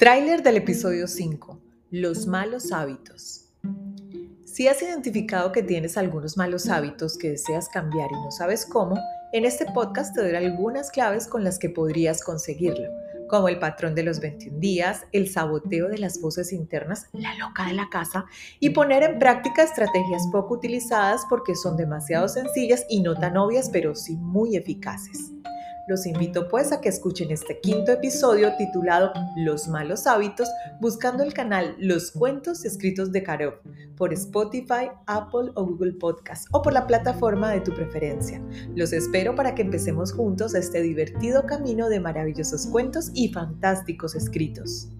Tráiler del episodio 5. Los malos hábitos. Si has identificado que tienes algunos malos hábitos que deseas cambiar y no sabes cómo, en este podcast te doy algunas claves con las que podrías conseguirlo, como el patrón de los 21 días, el saboteo de las voces internas, la loca de la casa, y poner en práctica estrategias poco utilizadas porque son demasiado sencillas y no tan obvias, pero sí muy eficaces. Los invito pues a que escuchen este quinto episodio titulado Los malos hábitos, buscando el canal Los cuentos escritos de Karov por Spotify, Apple o Google Podcast o por la plataforma de tu preferencia. Los espero para que empecemos juntos este divertido camino de maravillosos cuentos y fantásticos escritos.